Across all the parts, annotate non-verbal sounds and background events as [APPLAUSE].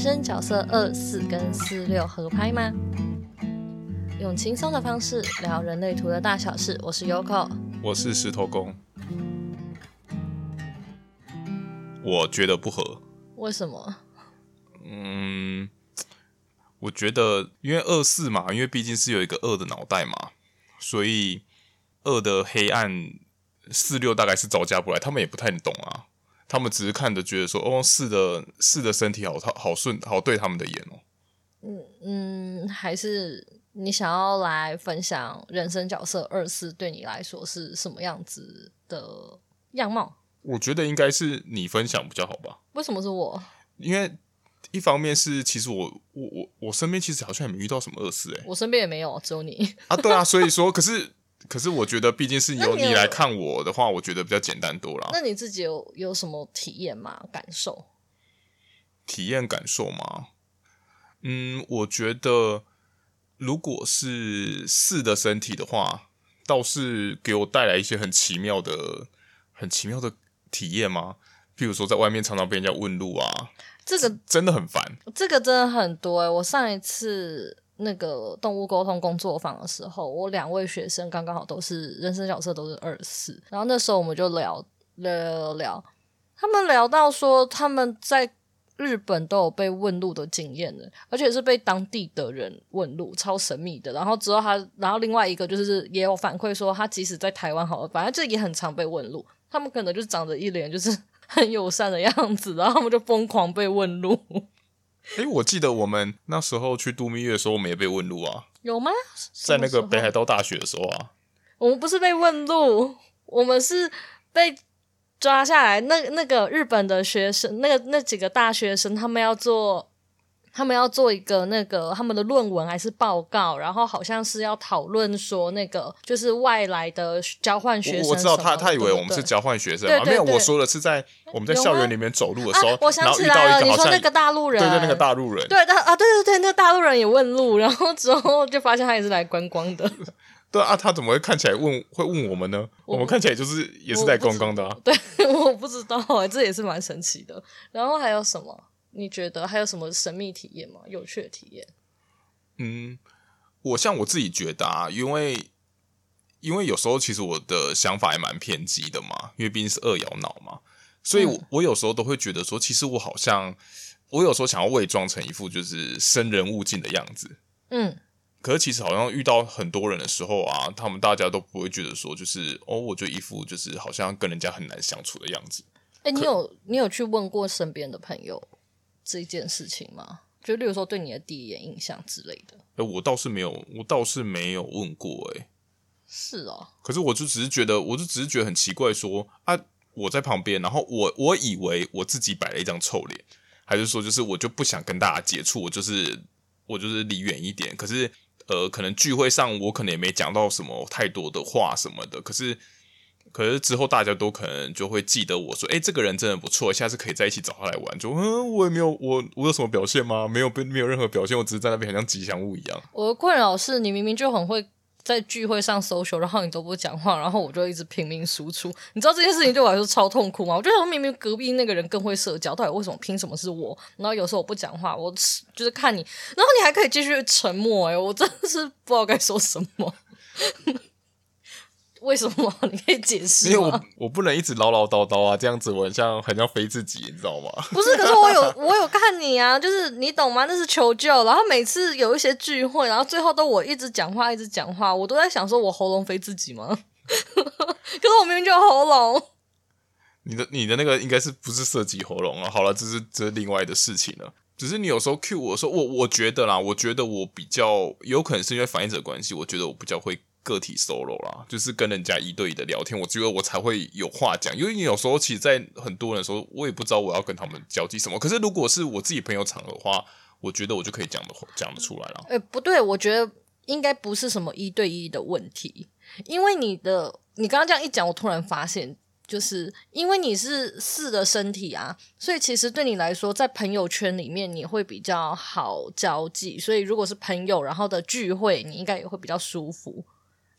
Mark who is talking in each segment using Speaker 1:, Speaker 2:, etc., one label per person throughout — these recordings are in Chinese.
Speaker 1: 生角色二四跟四六合拍吗？用轻松的方式聊人类图的大小事。我是 Yoko，
Speaker 2: 我是石头公。我觉得不合。
Speaker 1: 为什么？
Speaker 2: 嗯，我觉得因为二四嘛，因为毕竟是有一个二的脑袋嘛，所以二的黑暗四六大概是招架不来，他们也不太懂啊。他们只是看着觉得说，哦，四的四的身体好好好顺，好对他们的眼哦。
Speaker 1: 嗯嗯，还是你想要来分享人生角色二四对你来说是什么样子的样貌？
Speaker 2: 我觉得应该是你分享比较好吧。
Speaker 1: 为什么是我？
Speaker 2: 因为一方面是其实我我我我身边其实好像也没遇到什么二四诶，
Speaker 1: 我身边也没有，只有你
Speaker 2: 啊。对啊，所以说可是。可是我觉得，毕竟是由你来看我的话，我觉得比较简单多了。
Speaker 1: 那你自己有有什么体验吗？感受？
Speaker 2: 体验感受吗？嗯，我觉得如果是四的身体的话，倒是给我带来一些很奇妙的、很奇妙的体验吗？譬如说，在外面常常被人家问路啊，这个真的很烦。
Speaker 1: 这个真的很多欸，我上一次。那个动物沟通工作坊的时候，我两位学生刚刚好都是人生角色都是二四，然后那时候我们就聊聊聊聊，他们聊到说他们在日本都有被问路的经验的，而且是被当地的人问路，超神秘的。然后之后他，然后另外一个就是也有反馈说，他即使在台湾好了，反正就也很常被问路，他们可能就长着一脸就是 [LAUGHS] 很友善的样子，然后他们就疯狂被问路。
Speaker 2: 诶，我记得我们那时候去度蜜月的时候，我们也被问路啊。
Speaker 1: 有吗？
Speaker 2: 在那个北海道大学的时候啊。
Speaker 1: 我们不是被问路，我们是被抓下来。那那个日本的学生，那个那几个大学生，他们要做。他们要做一个那个他们的论文还是报告，然后好像是要讨论说那个就是外来的交换学生。
Speaker 2: 我知道他他以为我们是交换学生嘛？没有，我说的是在我们在校园里面走路的时候，
Speaker 1: 啊、我想起来了，你说那个大陆人，
Speaker 2: 对对，那个大陆人，
Speaker 1: 对啊，对对对，那个大陆人也问路，然后之后就发现他也是来观光的。[LAUGHS]
Speaker 2: 对啊，他怎么会看起来问会问我们呢？我，我们看起来就是也是在观光的啊。
Speaker 1: 对，我不知道，这也是蛮神奇的。然后还有什么？你觉得还有什么神秘体验吗？有趣的体验？
Speaker 2: 嗯，我像我自己觉得啊，因为因为有时候其实我的想法也蛮偏激的嘛，因为毕竟是二摇脑嘛，所以我，嗯，我有时候都会觉得说，其实我好像我有时候想要伪装成一副就是生人勿近的样子，
Speaker 1: 嗯，
Speaker 2: 可是其实好像遇到很多人的时候啊，他们大家都不会觉得说，就是哦，我就一副就是好像跟人家很难相处的样子。
Speaker 1: 哎，你有你有去问过身边的朋友？这件事情吗？就例如说对你的第一眼印象之类的。
Speaker 2: 哎，我倒是没有，我倒是没有问过。哎，
Speaker 1: 是哦。
Speaker 2: 可是我就只是觉得，我就只是觉得很奇怪说，说啊，我在旁边，然后我我以为我自己摆了一张臭脸，还是说就是我就不想跟大家接触，我就是我就是离远一点。可是呃，可能聚会上我可能也没讲到什么太多的话什么的，可是。可是之后大家都可能就会记得我说，哎、这个人真的不错，下次可以在一起找他来玩。就嗯，我也没有，我我有什么表现吗？没有被，没有任何表现，我只是在那边很像吉祥物一样。
Speaker 1: 我的困扰是你明明就很会在聚会上 social，然后你都不讲话，然后我就一直拼命输出。你知道这件事情对我来说超痛苦吗？我觉得明明隔壁那个人更会社交，到底为什么凭什么是我？然后有时候我不讲话，我就是看你，然后你还可以继续沉默、哎，我真的是不知道该说什么。为什么？你可以解释？
Speaker 2: 因为我我不能一直唠唠叨叨啊，这样子我很像很像飞自己，你知道吗？
Speaker 1: 不是，可是我有 [LAUGHS] 我有看你啊，就是你懂吗？那是求救。然后每次有一些聚会，然后最后都我一直讲话，一直讲话，我都在想说，我喉咙飞自己吗？[LAUGHS] 可是我明明就有喉咙。
Speaker 2: 你的你的那个应该是不是涉及喉咙了？好了，这是这是另外的事情了。只是你有时候 cue 我说，我我觉得啦，我觉得我比较有可能是因为反应者关系，我觉得我比较会。个体 solo 啦，就是跟人家一对一的聊天，我觉得我才会有话讲。因为你有时候其实，在很多人说，我也不知道我要跟他们交际什么。可是如果是我自己朋友场合的话，我觉得我就可以讲的讲得出来了。
Speaker 1: 诶、不对，我觉得应该不是什么一对一的问题，因为你的你刚刚这样一讲，我突然发现。就是因为你是四的身体啊，所以其实对你来说，在朋友圈里面你会比较好交际。所以如果是朋友，然后的聚会，你应该也会比较舒服，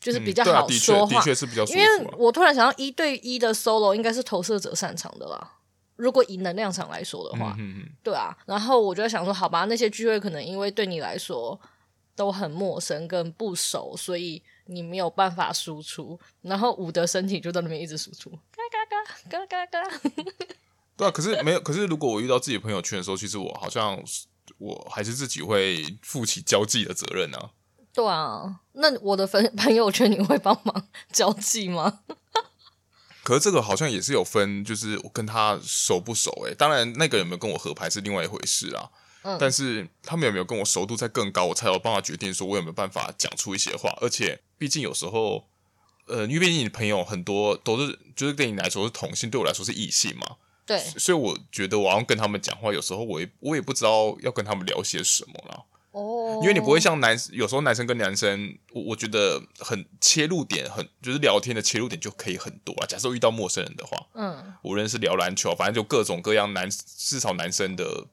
Speaker 1: 就是比较好说话。
Speaker 2: 嗯，的确，的确是比较。
Speaker 1: 因为我突然想到，一对一的 solo 应该是投射者擅长的啦。如果以能量场来说的话，
Speaker 2: 嗯嗯
Speaker 1: 对啊。然后我就在想说，好吧，那些聚会可能因为对你来说都很陌生跟不熟，所以你没有办法输出。然后五的身体就在那边一直输出，嘎嘎嘎嘎嘎嘎。[LAUGHS]
Speaker 2: 对啊，可是没有，可是如果我遇到自己朋友圈的时候，其实我好像我还是自己会负起交际的责任啊。
Speaker 1: 对啊，那我的朋 [LAUGHS] 朋友圈你会帮忙 [LAUGHS] 交际吗？[LAUGHS]
Speaker 2: 可是这个好像也是有分，就是我跟他熟不熟？诶，当然那个有没有跟我合拍是另外一回事啊。嗯，但是他们有没有跟我熟度再更高，我才有办法决定说我有没有办法讲出一些话。而且毕竟有时候，呃，因为毕竟你的朋友很多都是，就是对你来说是同性，对我来说是异性嘛。
Speaker 1: 对，
Speaker 2: 所以我觉得我要跟他们讲话，有时候我也我也不知道要跟他们聊些什么了。哦，因为你不会像男，有时候男生跟男生，我我觉得很切入点很，就是聊天的切入点就可以很多啊。假设遇到陌生人的话，嗯，无论是聊篮球，反正就各种各样男至少男生的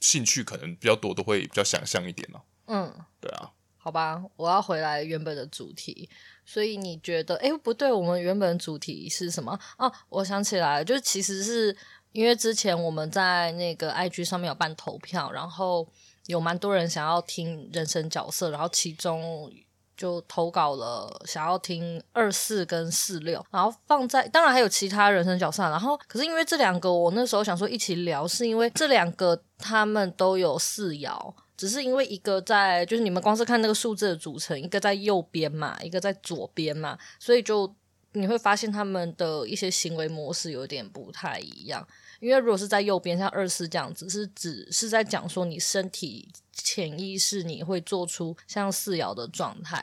Speaker 2: 兴趣可能比较多，都会比较想象一点啊。嗯，对啊，
Speaker 1: 好吧，我要回来原本的主题。所以你觉得，哎，不对，我们原本主题是什么？哦，我想起来了，就是其实是因为之前我们在那个 IG 上面有办投票，然后。有蛮多人想要听人生角色，然后其中就投稿了想要听二四跟四六，然后放在当然还有其他人生角色，然后可是因为这两个我那时候想说一起聊，是因为这两个他们都有四爻，只是因为一个在就是你们光是看那个数字的组成，一个在右边嘛，一个在左边嘛，所以就你会发现他们的一些行为模式有点不太一样。因为如果是在右边，像二四这样子，是指是在讲说你身体潜意识你会做出像四爻的状态。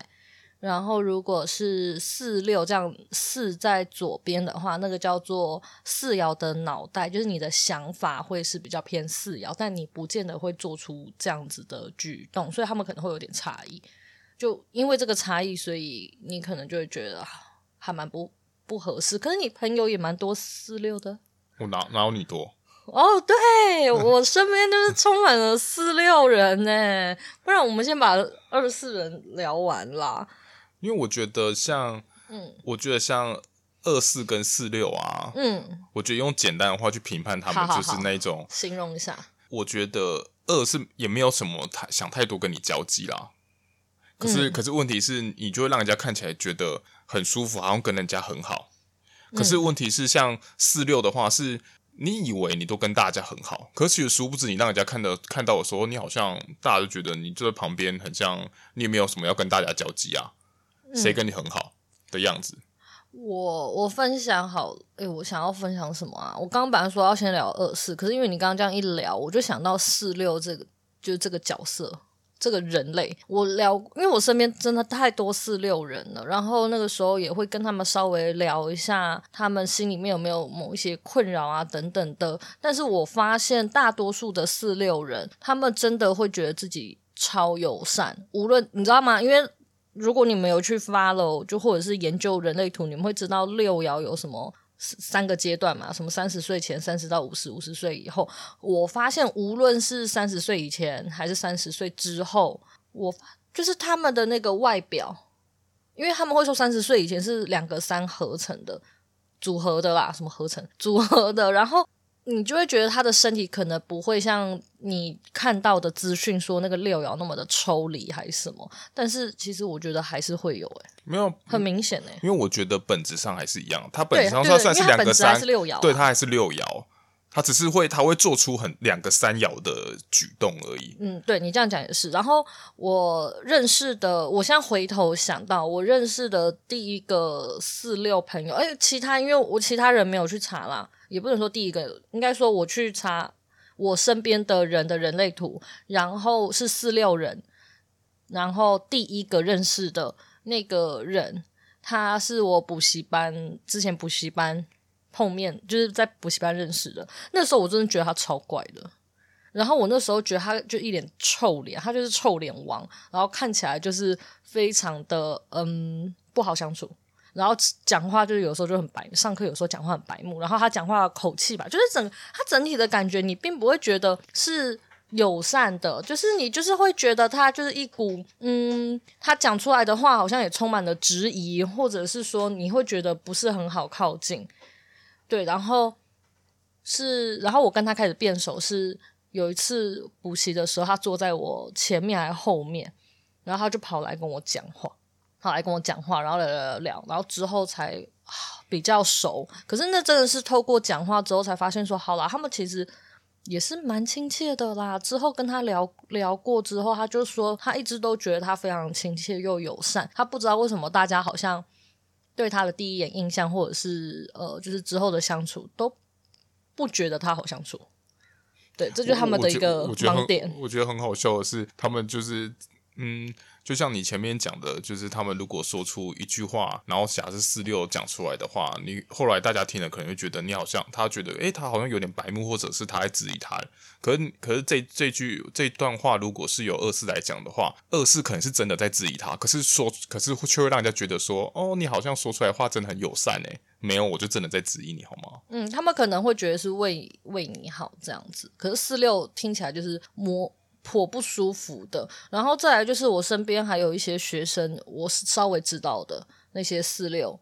Speaker 1: 然后如果是四六这样，四在左边的话，那个叫做四爻的脑袋，就是你的想法会是比较偏四爻，但你不见得会做出这样子的举动，所以他们可能会有点差异。就因为这个差异，所以你可能就会觉得还蛮不不合适。可是你朋友也蛮多四六的。
Speaker 2: 我哪哪有你多？
Speaker 1: 哦，对，我身边就是充满了四六人呢。不然我们先把二十四人聊完啦。
Speaker 2: 因为我觉得像，嗯，我觉得像二四跟四六啊，嗯，我觉得用简单的话去评判他们，就是那种好好好
Speaker 1: 形容一下。
Speaker 2: 我觉得二是也没有什么太想太多跟你交际啦。可是，嗯，可是问题是你就会让人家看起来觉得很舒服，好像跟人家很好。可是问题是，像四六的话，是你以为你都跟大家很好，可是殊不知，你让人家看到看到的时候，你好像大家都觉得你就在旁边，很像你也没有什么要跟大家交际啊，谁跟你很好的样子。
Speaker 1: 我我分享好，哎、欸，我想要分享什么啊？我刚刚本来说要先聊二四，可是因为你刚刚这样一聊，我就想到四六这个，就是这个角色。这个人类，我聊，因为我身边真的太多四六人了，然后那个时候也会跟他们稍微聊一下，他们心里面有没有某一些困扰啊等等的。但是我发现大多数的四六人，他们真的会觉得自己超友善，无论你知道吗？因为如果你们有去 follow，就或者是研究人类图，你们会知道六爻有什么。三个阶段嘛，什么三十岁前、三十到五十、五十岁以后。我发现，无论是三十岁以前还是三十岁之后，我就是他们的那个外表，因为他们会说三十岁以前是两个三合成的组合的啦，什么合成组合的，然后。你就会觉得他的身体可能不会像你看到的资讯说那个六爻那么的抽离还是什么，但是其实我觉得还是会有诶、欸，
Speaker 2: 没有
Speaker 1: 很明显诶、欸，
Speaker 2: 因为我觉得本质上还是一样，他本质上算算是两个三，
Speaker 1: 是六爻，
Speaker 2: 对，他还是六爻，他只是会他会做出很两个三爻的举动而已。
Speaker 1: 嗯，对你这样讲也是。然后我认识的，我现在回头想到我认识的第一个四六朋友，哎，其他因为我其他人没有去查啦。也不能说第一个，应该说我去查我身边的人的人类图，然后是四六人，然后第一个认识的那个人，他是我补习班之前补习班碰面，就是在补习班认识的。那时候我真的觉得他超怪的，然后我那时候觉得他就一脸臭脸，他就是臭脸王，然后看起来就是非常的嗯不好相处。然后讲话就是有时候就很白，上课有时候讲话很白目，然后他讲话的口气吧，就是整他整体的感觉，你并不会觉得是友善的，就是你就是会觉得他就是一股嗯，他讲出来的话好像也充满了质疑，或者是说你会觉得不是很好靠近，对，然后是，然后我跟他开始变熟，是有一次补习的时候，他坐在我前面还是后面，然后他就跑来跟我讲话，跑来跟我讲话，然后聊聊聊，然后之后才比较熟。可是那真的是透过讲话之后才发现说，好啦，他们其实也是蛮亲切的啦。之后跟他聊聊过之后，他就说他一直都觉得他非常亲切又友善，他不知道为什么大家好像对他的第一眼印象，或者是呃，就是之后的相处都。不觉得他好相处，对，这就是他们的一个盲点。
Speaker 2: 我觉得很好笑的是，他们就是，嗯。就像你前面讲的，就是他们如果说出一句话，然后假设四六讲出来的话，你后来大家听了可能会觉得你好像他觉得，诶，他好像有点白目，或者是他在质疑他。可是，可是这这句这段话，如果是由二四来讲的话，二四可能是真的在质疑他，可是说，可是却会让人家觉得说，哦，你好像说出来的话真的很友善诶，没有，我就真的在质疑你好吗？
Speaker 1: 嗯，他们可能会觉得是为为你好这样子，可是四六听起来就是摸。颇不舒服的，然后再来就是我身边还有一些学生，我稍微知道的那些四六，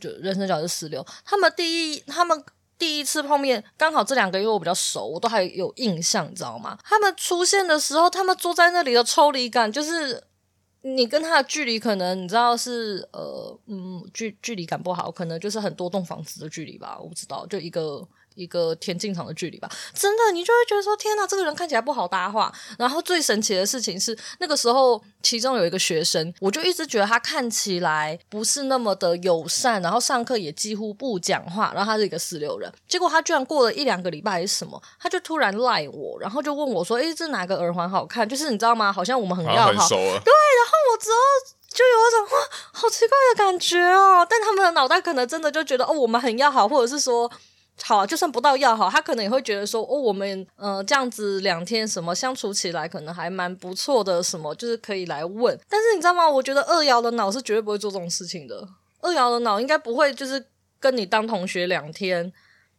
Speaker 1: 就人生角是四六，他们第一他们第一次碰面，刚好这两个月我比较熟，我都还有印象，你知道吗？他们出现的时候，他们坐在那里的抽离感，就是你跟他的距离，可能你知道是呃嗯距距离感不好，可能就是很多栋房子的距离吧，我不知道，就一个。一个田径场的距离吧，真的，你就会觉得说，天哪，这个人看起来不好搭话。然后最神奇的事情是，那个时候其中有一个学生，我就一直觉得他看起来不是那么的友善，然后上课也几乎不讲话。然后他是一个四六人，结果他居然过了一两个礼拜还是什么，他就突然赖我，然后就问我说：“诶，这哪个耳环好看？”就是你知道吗？好像我们很要好，
Speaker 2: 很熟。
Speaker 1: 对，然后我之后就有一种哇，好奇怪的感觉哦。但他们的脑袋可能真的就觉得哦，我们很要好，或者是说。好，就算不到要好，他可能也会觉得说，哦，我们呃这样子两天什么相处起来可能还蛮不错的，什么就是可以来问。但是你知道吗？我觉得二爻的脑是绝对不会做这种事情的。二爻的脑应该不会就是跟你当同学两天，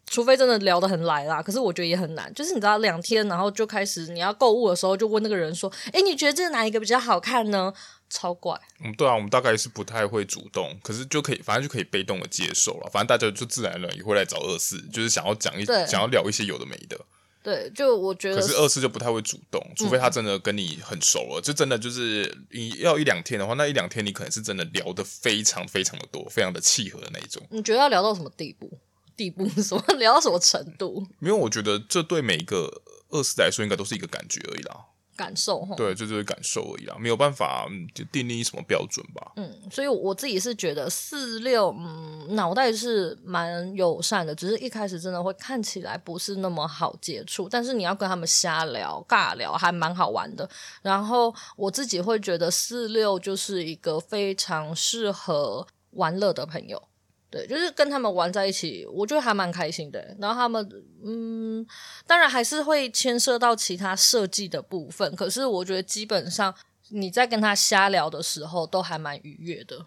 Speaker 1: 除非真的聊得很来啦。可是我觉得也很难，就是你知道两天，然后就开始你要购物的时候，就问那个人说，诶，你觉得这哪一个比较好看呢？超怪，
Speaker 2: 嗯，对啊，我们大概是不太会主动，可是就可以，反正就可以被动的接受了。反正大家就自然而然也会来找二四，就是想要讲一，想要聊一些有的没的。
Speaker 1: 对，就我觉得，
Speaker 2: 可是二四就不太会主动，除非他真的跟你很熟了，嗯、就真的就是你要一两天的话，那一两天你可能是真的聊得非常非常的多，非常的契合的那一种。
Speaker 1: 你觉得要聊到什么地步？地步什么？[LAUGHS] 聊到什么程度？
Speaker 2: 因为我觉得这对每一个二四来说，应该都是一个感觉而已啦。
Speaker 1: 感受
Speaker 2: 哈对，这就是感受而已啦，没有办法就定义什么标准吧。
Speaker 1: 嗯，所以我自己是觉得四六，嗯，脑袋是蛮友善的，只是一开始真的会看起来不是那么好接触，但是你要跟他们瞎聊、尬聊，还蛮好玩的。然后我自己会觉得四六就是一个非常适合玩乐的朋友。对，就是跟他们玩在一起，我觉得还蛮开心的。然后他们，嗯，当然还是会牵涉到其他设计的部分。可是我觉得基本上你在跟他瞎聊的时候，都还蛮愉悦的。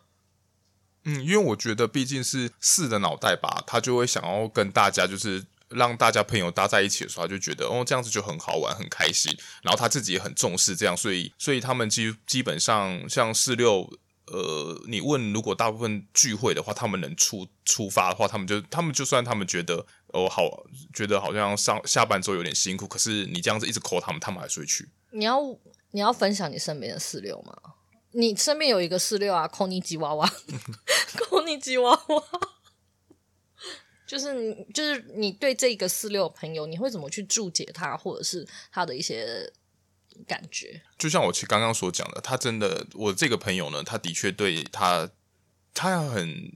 Speaker 2: 嗯，因为我觉得毕竟是四的脑袋吧，他就会想要跟大家，就是让大家朋友搭在一起的时候，他就觉得哦，这样子就很好玩，很开心。然后他自己也很重视这样，所以，所以他们基基本上像四六。呃，你问如果大部分聚会的话，他们能出出发的话，他们就他们就算他们觉得哦好，觉得好像上下班之后有点辛苦，可是你这样子一直 call 他们，他们还是会去。
Speaker 1: 你要你要分享你身边的四六吗？你身边有一个四六啊，call 你吉娃娃，[LAUGHS] call 你吉娃娃，就是你就是你对这个四六朋友，你会怎么去注解他，或者是他的一些？感觉
Speaker 2: 就像我其刚刚所讲的，他真的，我这个朋友呢，他的确对他，他很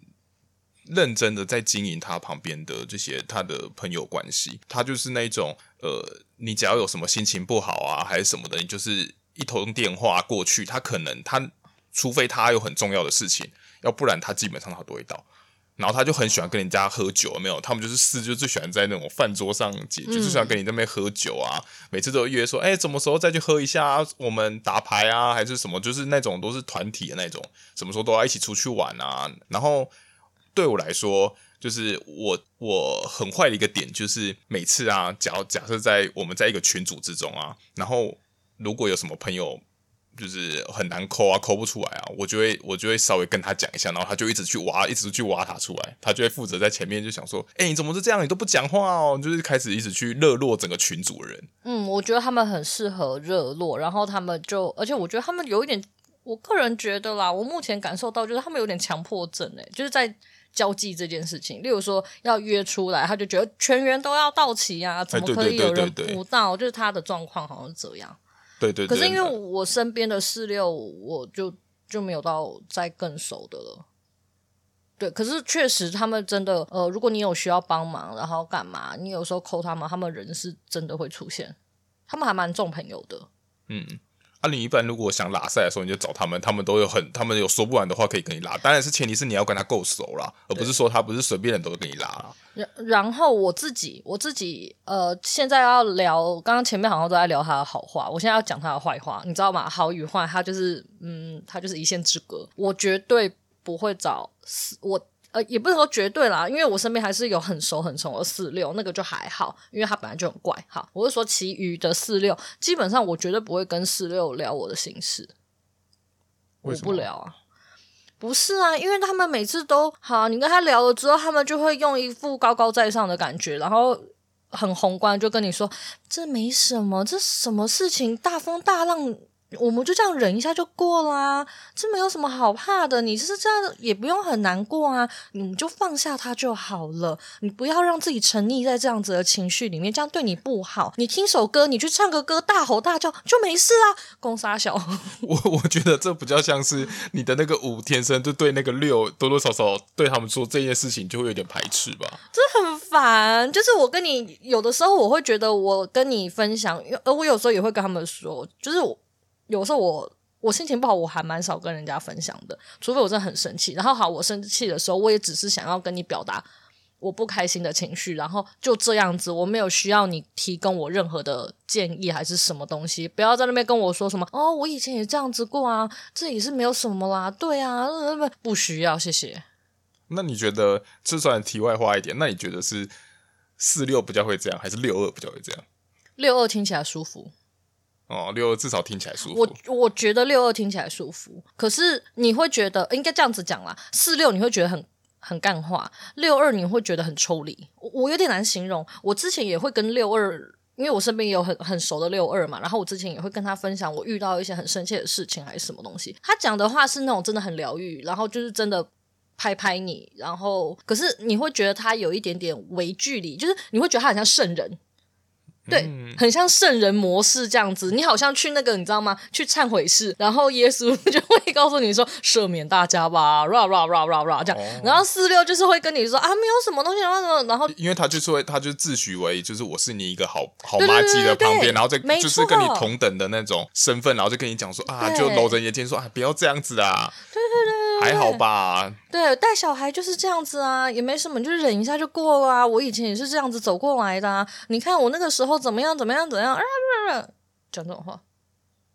Speaker 2: 认真的在经营他旁边的这些他的朋友关系。他就是那种，呃，你只要有什么心情不好啊，还是什么的，你就是一通电话过去，他可能他，除非他有很重要的事情，要不然他基本上他都会到。然后他就很喜欢跟人家喝酒，没有？他们就是四，就最喜欢在那种饭桌上解，就最喜欢跟你在那边喝酒啊。每次都约说，哎，什么时候再去喝一下？我们打牌啊，还是什么？就是那种都是团体的那种，什么时候都要一起出去玩啊。然后对我来说，就是我我很坏的一个点，就是每次啊，假假设在我们在一个群组之中啊，然后如果有什么朋友。就是很难抠啊，抠不出来啊，我就会我就会稍微跟他讲一下，然后他就一直去挖，一直去挖他出来，他就会负责在前面就想说，哎、欸，你怎么是这样？你都不讲话哦，就是开始一直去热络整个群组的人。
Speaker 1: 嗯，我觉得他们很适合热络，然后他们就，而且我觉得他们有一点，我个人觉得啦，我目前感受到就是他们有点强迫症，诶，就是在。交际这件事情，例如说要约出来，他就觉得全员都要到齐啊，怎么可以有人不到？就是他的状况好像是这样。
Speaker 2: 对对，对。
Speaker 1: 可是因为我身边的四六，我就就没有到再更熟的了。对，可是确实他们真的，呃，如果你有需要帮忙，然后干嘛，你有时候 call 他们，他们人是真的会出现，他们还蛮重朋友的。
Speaker 2: 嗯。啊，你一般如果想拉赛的时候，你就找他们，他们都有很，他们有说不完的话可以跟你拉。当然是前提是你要跟他够熟啦，而不是说他不是随便人都会跟你拉啦。
Speaker 1: 然然后我自己，我自己呃，现在要聊，刚刚前面好像都在聊他的好话，我现在要讲他的坏话，你知道吗？好与坏，他就是嗯，他就是一线之隔。我绝对不会找我。呃，也不能说绝对啦，因为我身边还是有很熟很熟的四六，那个就还好，因为他本来就很怪。好，我是说其余的四六，基本上我绝对不会跟四六聊我的心事。我不聊啊，不是啊，因为他们每次都好，你跟他聊了之后，他们就会用一副高高在上的感觉，然后很宏观，就跟你说这没什么，这什么事情，大风大浪。我们就这样忍一下就过啦，这没有什么好怕的。你是这样也不用很难过啊，你就放下他就好了。你不要让自己沉溺在这样子的情绪里面，这样对你不好。你听首歌，你去唱个歌，大吼大叫就没事啦。公杀小，[LAUGHS]
Speaker 2: 我我觉得这比较像是你的那个五天生就对那个六多多少少对他们说这件事情就会有点排斥吧。
Speaker 1: 这很烦，就是我跟你有的时候我会觉得我跟你分享，而我有时候也会跟他们说，就是我。有时候我我心情不好，我还蛮少跟人家分享的，除非我真的很生气。然后好，我生气的时候，我也只是想要跟你表达我不开心的情绪，然后就这样子，我没有需要你提供我任何的建议还是什么东西。不要在那边跟我说什么哦，我以前也这样子过啊，这也是没有什么啦，对啊，不需要，谢谢。
Speaker 2: 那你觉得，就算题外话一点，那你觉得是四六比较会这样，还是六二比较会这样？
Speaker 1: 六二听起来舒服。
Speaker 2: 哦，六二至少听起来舒服。
Speaker 1: 我我觉得六二听起来舒服，可是你会觉得应该这样子讲啦。四六你会觉得很很干话，六二你会觉得很抽离。我有点难形容。我之前也会跟六二，因为我身边也有很很熟的六二嘛，然后我之前也会跟他分享我遇到一些很生气的事情还是什么东西。他讲的话是那种真的很疗愈，然后就是真的拍拍你，然后可是你会觉得他有一点点微距离，就是你会觉得他很像圣人。对，很像圣人模式这样子，你好像去那个，你知道吗？去忏悔室，然后耶稣就会告诉你说赦免大家吧，ra ra ra ra ra 这样，哦、然后四六就是会跟你说啊，没有什么东西，然后然后
Speaker 2: 因为他就是会，他就自诩为就是我是你一个好好妈鸡的旁边，然后再就是跟你同等的那种身份，然后就跟你讲说啊，就搂着眼睛说啊，不要这样子啊，
Speaker 1: 对对对。
Speaker 2: 还好吧，
Speaker 1: 对，带小孩就是这样子啊，也没什么，你就忍一下就过了啊。我以前也是这样子走过来的啊。你看我那个时候怎么样，怎么样，怎么样啊？讲这种话，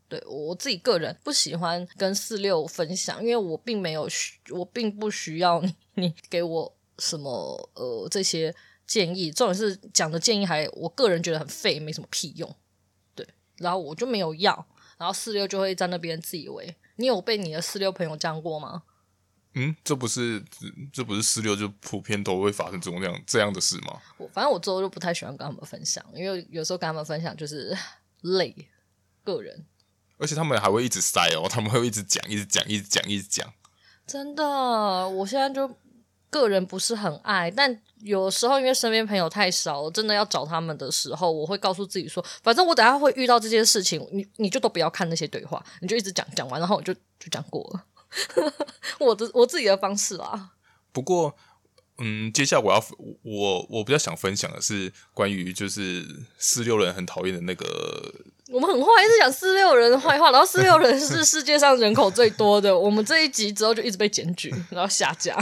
Speaker 1: 对，我自己个人不喜欢跟四六分享，因为我并没有需，我并不需要你，你给我什么呃这些建议，重点是讲的建议还我个人觉得很废，没什么屁用。对，然后我就没有要，然后四六就会在那边自以为。你有被你的四六朋友讲过吗？
Speaker 2: 嗯，这不是这不是四六就普遍都会发生这种这样这样的事吗？
Speaker 1: 我反正我之后就不太喜欢跟他们分享，因为有时候跟他们分享就是 [LAUGHS] 累个人，
Speaker 2: 而且他们还会一直塞哦，他们会一直讲，一直讲，一直讲，一直讲。
Speaker 1: 真的，我现在就个人不是很爱，但有时候因为身边朋友太少，真的要找他们的时候，我会告诉自己说，反正我等下会遇到这件事情，你你就都不要看那些对话，你就一直讲讲完，然后我就就讲过了。[LAUGHS] 我的我自己的方式啊。
Speaker 2: 不过，嗯，接下来我要我我比较想分享的是关于就是四六人很讨厌的那个。
Speaker 1: 我们很坏，一直讲四六人的坏话，然后四六人是 [LAUGHS] 世界上人口最多的。我们这一集之后就一直被检举，[LAUGHS] 然后下架。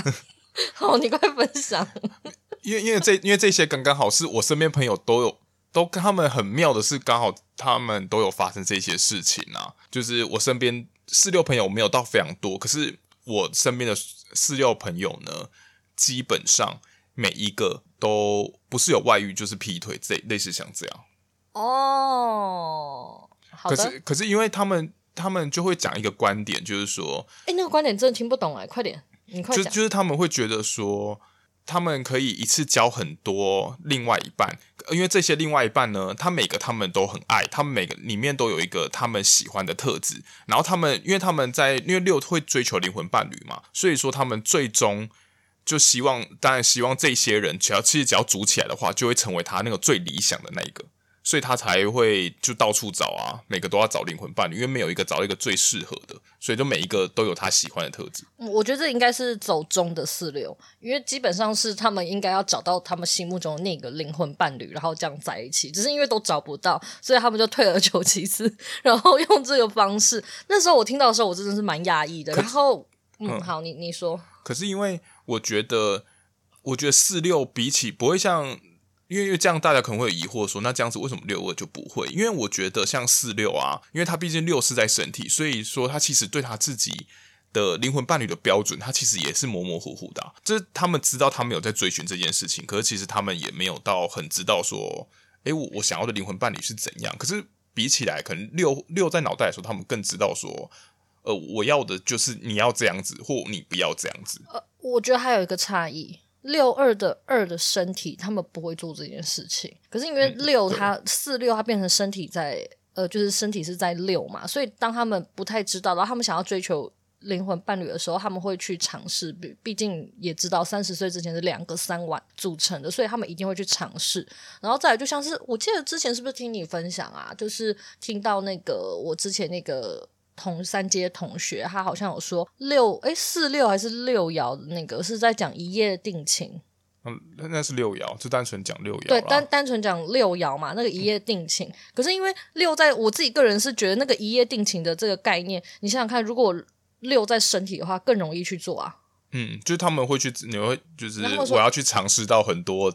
Speaker 1: 好，你快分享。
Speaker 2: 因为因为这因为这些刚刚好是我身边朋友都有都跟他们很妙的是，刚好他们都有发生这些事情啊，就是我身边。四六朋友没有到非常多，可是我身边的四六朋友呢，基本上每一个都不是有外遇，就是劈腿，这类似像这样。
Speaker 1: 哦，
Speaker 2: 可是可是因为他们他们就会讲一个观点，就是说，
Speaker 1: 哎，那个观点真的听不懂哎，快点，你快讲。
Speaker 2: 就就是他们会觉得说，他们可以一次交很多另外一半，因为这些另外一半呢，他每个他们都很爱，他们每个里面都有一个他们喜欢的特质，然后他们因为他们在因为六会追求灵魂伴侣嘛，所以说他们最终。就希望，当然希望这些人，只要其实只要组起来的话，就会成为他那个最理想的那一个，所以他才会就到处找啊，每个都要找灵魂伴侣，因为没有一个找一个最适合的，所以就每一个都有他喜欢的特质。
Speaker 1: 我觉得这应该是走中的四六，因为基本上是他们应该要找到他们心目中的那个灵魂伴侣，然后这样在一起，只是因为都找不到，所以他们就退而求其次，然后用这个方式。那时候我听到的时候，我真的是蛮讶异的。然后，嗯，好，你你说，
Speaker 2: 可是因为。我觉得，我觉得四六比起不会像，因为因为这样大家可能会有疑惑说，那这样子为什么六二就不会？因为我觉得像四六啊，因为他毕竟六是在身体，所以说他其实对他自己的灵魂伴侣的标准，他其实也是模模糊糊的啊。这他们知道他们有在追寻这件事情，可是其实他们也没有到很知道说，诶，我我想要的灵魂伴侣是怎样。可是比起来，可能六六在脑袋的时候，他们更知道说，呃，我要的就是你要这样子，或你不要这样子。
Speaker 1: 呃我觉得还有一个差异，六二的二的身体，他们不会做这件事情。可是因为六，它四六，它变成身体在呃，就是身体是在六嘛，所以当他们不太知道，然后他们想要追求灵魂伴侣的时候，他们会去尝试。毕毕竟也知道三十岁之前是两个三晚组成的，所以他们一定会去尝试。然后再来，就像是我记得之前是不是听你分享啊？就是听到那个我之前那个。同三阶同学，他好像有说六哎四六还是六爻的那个是在讲一夜定情，
Speaker 2: 嗯，那是六爻，就单纯讲六爻。
Speaker 1: 对，单单纯讲六爻嘛，那个一夜定情。嗯、可是因为六在我自己个人是觉得那个一夜定情的这个概念，你想想看，如果六在身体的话，更容易去做啊。
Speaker 2: 嗯，就是他们会去，你会就是我要去尝试到很多，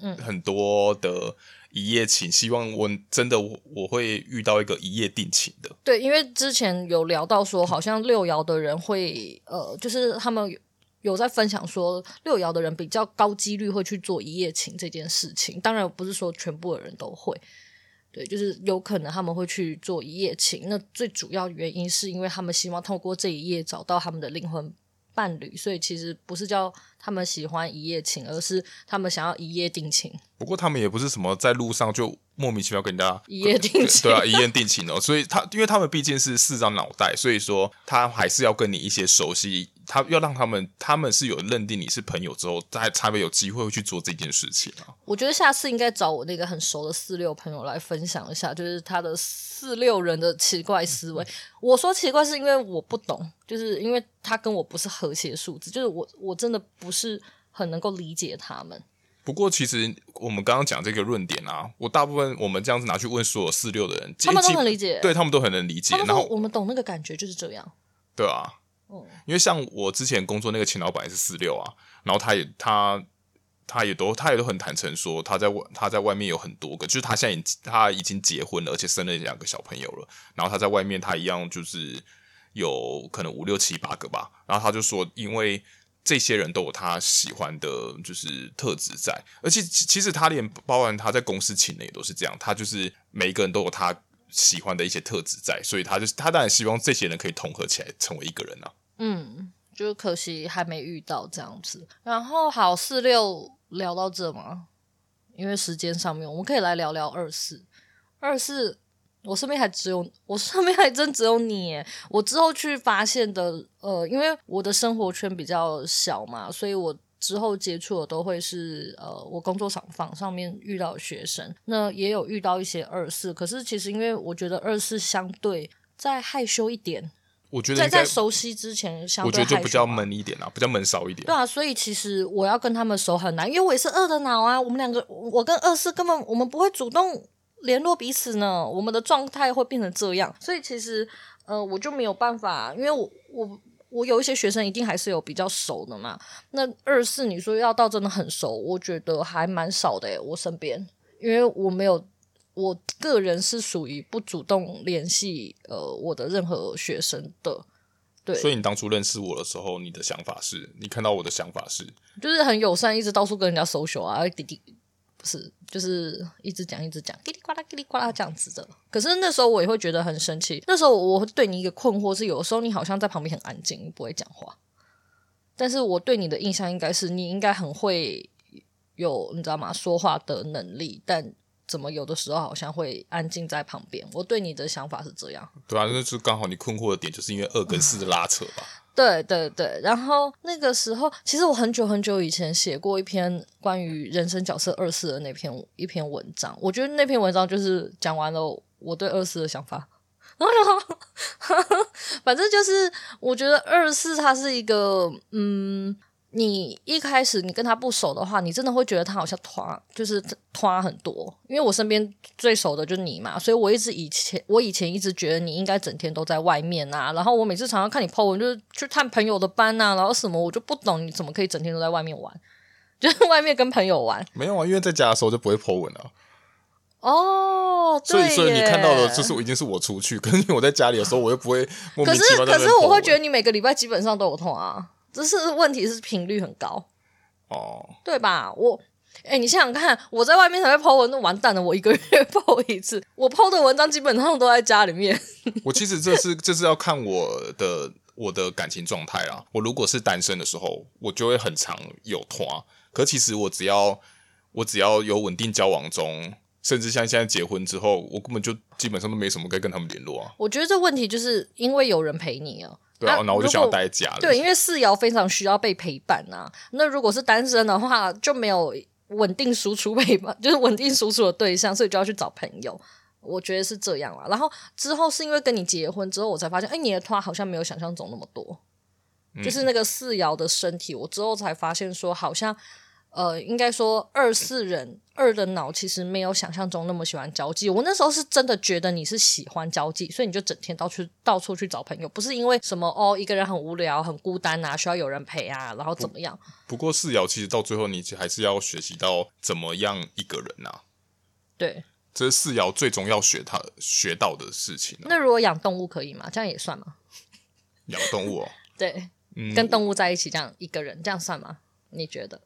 Speaker 2: 嗯，很多的。一夜情，希望我真的我我会遇到一个一夜定情的。
Speaker 1: 对，因为之前有聊到说，好像六爻的人会呃，就是他们有，在分享说，六爻的人比较高几率会去做一夜情这件事情。当然不是说全部的人都会，对，就是有可能他们会去做一夜情。那最主要原因是因为他们希望透过这一夜找到他们的灵魂伴侣，所以其实不是叫他们喜欢一夜情，而是他们想要一夜定情。
Speaker 2: 不过他们也不是什么在路上就莫名其妙跟人家 [LAUGHS]
Speaker 1: 一夜定情，
Speaker 2: 对啊，一夜定情哦。所以他因为他们毕竟是四张脑袋，所以说他还是要跟你一些熟悉，他要让他们他们是有认定你是朋友之后，才才会有机会去做这件事情啊。
Speaker 1: 我觉得下次应该找我那个很熟的四六朋友来分享一下，就是他的四六人的奇怪思维。我说奇怪是因为我不懂，就是因为他跟我不是和谐数字，就是我我真的不是很能够理解他们。
Speaker 2: 不过，其实我们刚刚讲这个论点啊，我大部分我们这样子拿去问所有四六的人，
Speaker 1: 他们都很理解，
Speaker 2: 对他们都很能理解。然后
Speaker 1: 我们懂那个感觉就是这样，
Speaker 2: 对啊，嗯，因为像我之前工作那个前老板是四六啊，然后他也他他也都他也都很坦诚说，他在外他在外面有很多个，就是他现在已他已经结婚了，而且生了两个小朋友了，然后他在外面他一样就是有可能五六七八个吧，然后他就说因为。这些人都有他喜欢的，就是特质在，而且其实他连包含他在公司请的也都是这样，他就是每一个人都有他喜欢的一些特质在，所以他就是他当然希望这些人可以统合起来成为一个人啊。
Speaker 1: 嗯，就可惜还没遇到这样子。然后好，四六聊到这嘛，因为时间上面，我们可以来聊聊二四，二四。我身边还只有我身边还真只有你。我之后去发现的，呃，因为我的生活圈比较小嘛，所以我之后接触的都会是呃，我工作场坊上面遇到的学生，那也有遇到一些二四。可是其实因为我觉得二四相对再害羞一点，
Speaker 2: 我觉得
Speaker 1: 在在熟悉之前相对，
Speaker 2: 我觉得就比较闷一点啊，比较闷骚一点。
Speaker 1: 对啊，所以其实我要跟他们熟很难，因为我也是二的脑啊。我们两个，我跟二四根本我们不会主动。联络彼此呢，我们的状态会变成这样，所以其实呃，我就没有办法，因为我我我有一些学生一定还是有比较熟的嘛。那二是你说要到真的很熟，我觉得还蛮少的诶，我身边，因为我没有，我个人是属于不主动联系呃我的任何学生的。对，
Speaker 2: 所以你当初认识我的时候，你的想法是，你看到我的想法是，
Speaker 1: 就是很友善，一直到处跟人家 social 啊，弟弟。是，就是一直讲一直讲，叽里呱啦叽里呱啦这样子的。可是那时候我也会觉得很生气。那时候我对你一个困惑是，有时候你好像在旁边很安静，不会讲话。但是我对你的印象应该是你应该很会有，你知道吗？说话的能力，但怎么有的时候好像会安静在旁边？我对你的想法是这样。
Speaker 2: 对啊，那就刚好你困惑的点就是因为二跟四的拉扯吧。
Speaker 1: 对对对，然后那个时候，其实我很久很久以前写过一篇关于人生角色二四的那篇一篇文章，我觉得那篇文章就是讲完了我对二四的想法，然 [LAUGHS] 后反正就是我觉得二四它是一个嗯。你一开始你跟他不熟的话，你真的会觉得他好像拖，就是拖很多。因为我身边最熟的就是你嘛，所以我一直以前我以前一直觉得你应该整天都在外面啊。然后我每次常常看你 po 文，就是去探朋友的班啊，然后什么我就不懂你怎么可以整天都在外面玩，就是外面跟朋友玩。
Speaker 2: 没有啊，因为在家的时候就不会 po 文啊。
Speaker 1: 哦，
Speaker 2: 所以所以你看到的就是我已经是我出去，[LAUGHS] 可是我在家里的时候我又不会莫名其妙。
Speaker 1: 可是可是我会觉得你每个礼拜基本上都有通啊。只是问题是频率很高
Speaker 2: 哦，
Speaker 1: 对吧？我哎、欸，你想想看，我在外面才会 po 文，那完蛋了。我一个月 [LAUGHS] po 一次，我 po 的文章基本上都在家里面。[LAUGHS]
Speaker 2: 我其实这是这是要看我的我的感情状态啦。我如果是单身的时候，我就会很常有拖。可其实我只要我只要有稳定交往中，甚至像现在结婚之后，我根本就基本上都没什么可以跟他们联络啊。
Speaker 1: 我觉得这问题就是因为有人陪你啊。
Speaker 2: 对啊，那我就想要待在家了。
Speaker 1: 对，因为四爻非常需要被陪伴啊。那如果是单身的话，就没有稳定输出陪伴，[LAUGHS] 就是稳定输出的对象，所以就要去找朋友。我觉得是这样啊。然后之后是因为跟你结婚之后，我才发现，哎，你的花好像没有想象中那么多。嗯。就是那个四爻的身体，我之后才发现说，好像。呃，应该说二四人二的脑其实没有想象中那么喜欢交际。我那时候是真的觉得你是喜欢交际，所以你就整天到处到处去找朋友，不是因为什么哦，一个人很无聊、很孤单啊，需要有人陪啊，然后怎么样？
Speaker 2: 不，不过四爻其实到最后你还是要学习到怎么样一个人啊。
Speaker 1: 对，
Speaker 2: 这是四爻最终要学他学到的事情啊。
Speaker 1: 那如果养动物可以吗？这样也算吗？
Speaker 2: 养动物哦，[LAUGHS]
Speaker 1: 对，嗯，跟动物在一起这样一个人这样算吗？你觉得？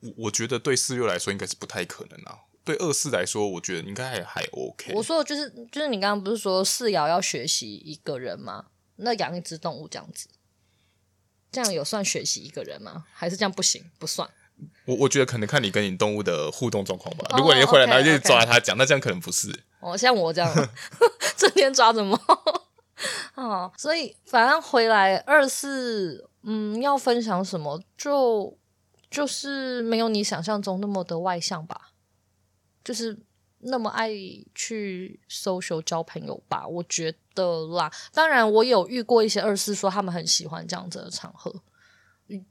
Speaker 2: 我我觉得对四六来说应该是不太可能啊，对二四来说，我觉得应该还还 OK。
Speaker 1: 我说的就是就是你刚刚不是说四爻要学习一个人吗？那养一只动物这样子，这样有算学习一个人吗？还是这样不行不算？
Speaker 2: 我我觉得可能看你跟你动物的互动状况吧。Oh, 如果你回来然后就抓它讲，那这样可能不是。
Speaker 1: 哦，像我这样 [LAUGHS] 整天抓着猫。哦，所以反正回来二四，嗯，要分享什么就。就是没有你想象中那么的外向吧，就是那么爱去 social 交朋友吧，我觉得啦。当然，我有遇过一些二四说他们很喜欢这样子的场合，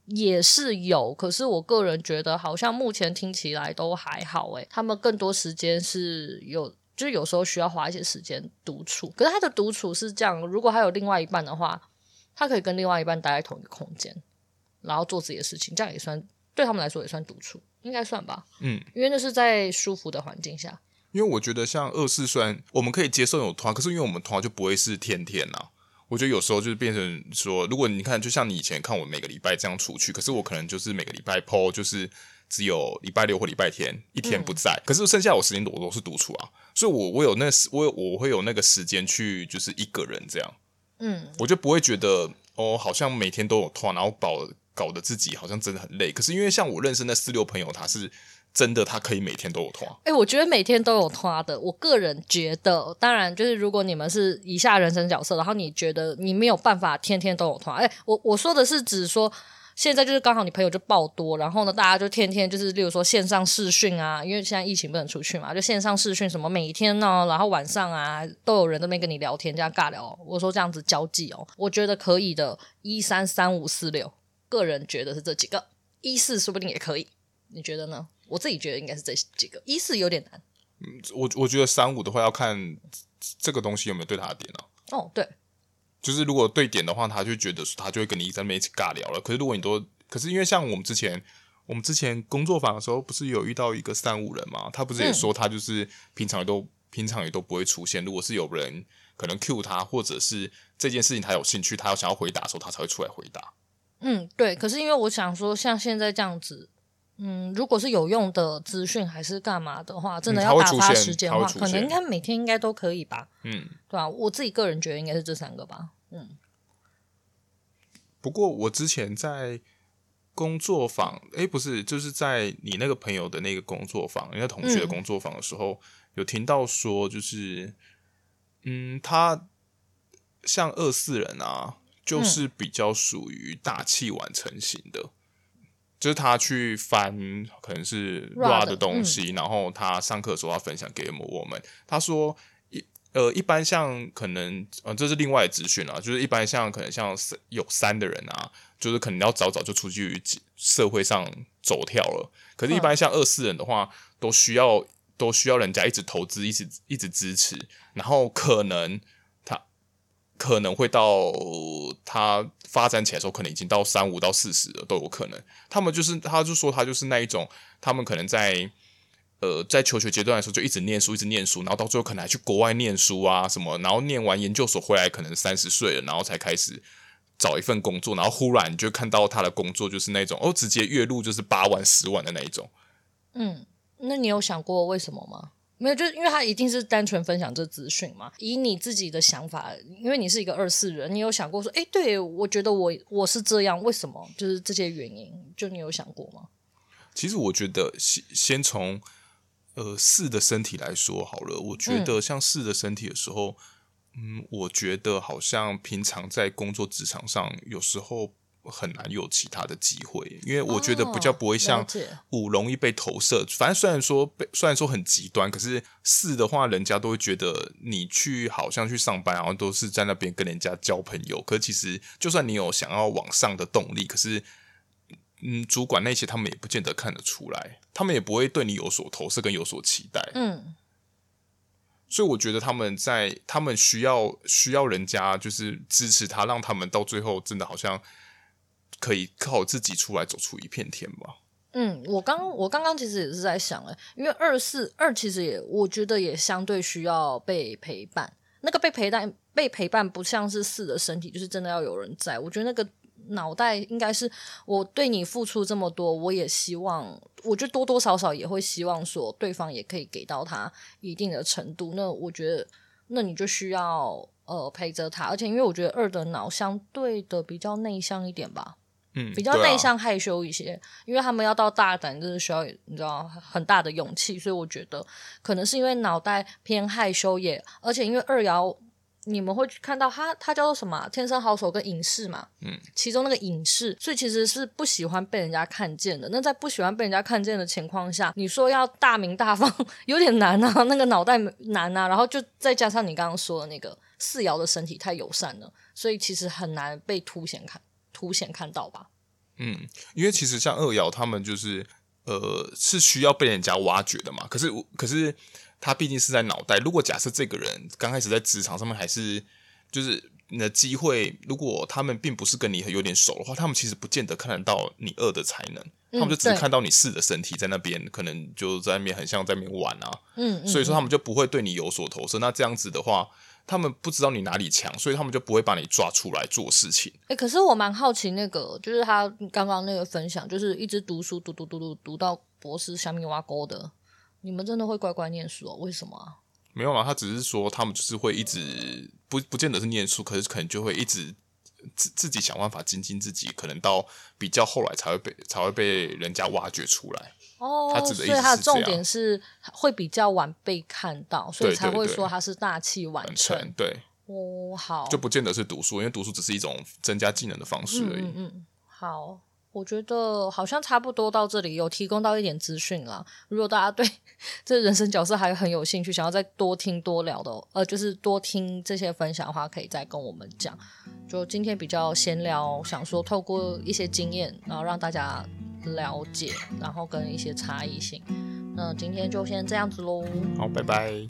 Speaker 1: 也是有。可是我个人觉得，好像目前听起来都还好。诶，他们更多时间是有，就是有时候需要花一些时间独处。可是他的独处是这样，如果他有另外一半的话，他可以跟另外一半待在同一个空间，然后做自己的事情，这样也算。对他们来说也算独处，应该算吧。
Speaker 2: 嗯，
Speaker 1: 因为那是在舒服的环境下。
Speaker 2: 因为我觉得像二四，虽然我们可以接受有团，可是因为我们团就不会是天天呐。我觉得有时候就是变成说，如果你看，就像你以前看我每个礼拜这样出去，可是我可能就是每个礼拜 po，就是只有礼拜六或礼拜天一天不在，嗯、可是剩下我时间我都是独处啊。所以我我有那我有我会有那个时间去就是一个人这样。
Speaker 1: 嗯，
Speaker 2: 我就不会觉得哦，好像每天都有团，然后保。搞得自己好像真的很累，可是因为像我认识那四六朋友，他是真的，他可以每天都有拖。
Speaker 1: 哎、我觉得每天都有拖的，我个人觉得，当然就是如果你们是以下人生角色，然后你觉得你没有办法天天都有拖，哎、我我说的是指说现在就是刚好你朋友就爆多，然后呢，大家就天天就是例如说线上视讯啊，因为现在疫情不能出去嘛，就线上视讯什么每一天呢，然后晚上啊都有人在那边跟你聊天，这样尬聊。我说这样子交际哦，我觉得可以的，一三三五四六。个人觉得是这几个，一四说不定也可以，你觉得呢？我自己觉得应该是这几个，一四有点难。
Speaker 2: 嗯，我我觉得三五的话要看这个东西有没有对他的点哦？
Speaker 1: 哦，对，
Speaker 2: 就是如果对点的话，他就觉得他就会跟你在那边一起尬聊了。可是如果你都，可是因为像我们之前我们之前工作坊的时候，不是有遇到一个三五人嘛？他不是也说他就是平常也都、嗯、平常也都不会出现。如果是有人可能 cue 他，或者是这件事情他有兴趣，他要想要回答的时候，他才会出来回答。
Speaker 1: 嗯，对。可是因为我想说，像现在这样子，嗯，如果是有用的资讯还是干嘛的话，真的要打发时间的话，可能应该每天应该都可以吧。嗯，对吧、啊？我自己个人觉得应该是这三个吧。嗯。
Speaker 2: 不过我之前在工作坊，哎，不是，就是在你那个朋友的那个工作坊，人家同学的工作坊的时候，嗯、有听到说，就是，嗯，他像二四人啊，就是比较属于大器晚成型的，嗯、就是他去翻可能是 raw 的东西，嗯、然后他上课的时候要分享给我们，他说一。呃，一般像可能，呃，这是另外的资讯啊，就是一般像可能像有三的人啊，就是可能要早早就出去社会上走跳了。可是，一般像二四人的话，都需要都需要人家一直投资，一直一直支持，然后可能他可能会到他发展起来的时候，可能已经到三五到四十了都有可能。他们就是，他就说他就是那一种，他们可能在。呃，在求学阶段的时候就一直念书，一直念书，然后到最后可能还去国外念书啊什么，然后念完研究所回来可能三十岁了，然后才开始找一份工作，然后忽然就看到他的工作就是那种哦，直接月入就是八万、十万的那一种。
Speaker 1: 嗯，那你有想过为什么吗？没有，就是因为他一定是单纯分享这资讯嘛。以你自己的想法，因为你是一个二四人，你有想过说，哎，对我觉得我我是这样，为什么？就是这些原因，就你有想过吗？
Speaker 2: 其实我觉得先先从。呃，四的身体来说好了，我觉得像四的身体的时候，嗯，嗯，我觉得好像平常在工作职场上，有时候很难有其他的机会，因为我觉得比较不会像五容易被投射。哦，反正虽然说被，虽然说很极端，可是四的话，人家都会觉得你去好像去上班，然后都是在那边跟人家交朋友。可是其实，就算你有想要往上的动力，可是。嗯，主管那些他们也不见得看得出来，他们也不会对你有所投射跟有所期待。嗯，所以我觉得他们在他们需要需要人家就是支持他，让他们到最后真的好像可以靠自己出来走出一片天吧。
Speaker 1: 嗯，我刚我刚刚其实也是在想，哎，因为二四二其实也我觉得也相对需要被陪伴。那个被陪伴被陪伴不像是四的身体，就是真的要有人在。我觉得那个。脑袋应该是我对你付出这么多，我也希望，我觉得多多少少也会希望说对方也可以给到他一定的程度。那我觉得，那你就需要呃陪着他，而且因为我觉得二的脑相对的比较内向一点吧，嗯，比较内向害羞一些，啊、因为他们要到大胆，就是需要你知道很大的勇气，所以我觉得可能是因为脑袋偏害羞也，而且因为二爻。你们会看到他，他叫做什么？天生好手跟隐士嘛，嗯，其中那个隐士，所以其实是不喜欢被人家看见的。那在不喜欢被人家看见的情况下，你说要大名大放，[LAUGHS] 有点难啊，那个脑袋难啊。然后就再加上你刚刚说的那个四爻的身体太友善了，所以其实很难被凸显看凸显看到吧。
Speaker 2: 嗯，因为其实像二爻他们就是呃是需要被人家挖掘的嘛，可是可是。他毕竟是在脑袋。如果假设这个人刚开始在职场上面还是就是你的机会，如果他们并不是跟你有点熟的话，他们其实不见得看得到你二的才能，嗯、他们就只看到你四的身体在那边，可能就在那边很像在那边玩啊。嗯，所以说他们就不会对你有所投射。那这样子的话，他们不知道你哪里强，所以他们就不会把你抓出来做事情。
Speaker 1: 哎、欸，可是我蛮好奇，那个就是他刚刚那个分享，就是一直读书读读读读读到博士下面挖沟的。你们真的会乖乖念书哦？为什么啊？
Speaker 2: 没有啊，他只是说他们就是会一直不不见得是念书，可是可能就会一直自自己想办法精进自己，可能到比较后来才会被才会被人家挖掘出来。哦。所以它的重点
Speaker 1: 是会比较晚被看到，所以才会说它是大器晚成。
Speaker 2: 对，对，对，
Speaker 1: 哦，好，
Speaker 2: 就不见得是读书，因为读书只是一种增加技能的方式而已。
Speaker 1: 嗯，嗯，好。我觉得好像差不多到这里，有提供到一点资讯啦。如果大家对 [LAUGHS] 这人生角色还很有兴趣，想要再多听多聊的，呃，就是多听这些分享的话，可以再跟我们讲。就今天比较闲聊，想说透过一些经验，然后让大家了解然后跟一些差异性。那今天就先这样子喽
Speaker 2: 好拜拜。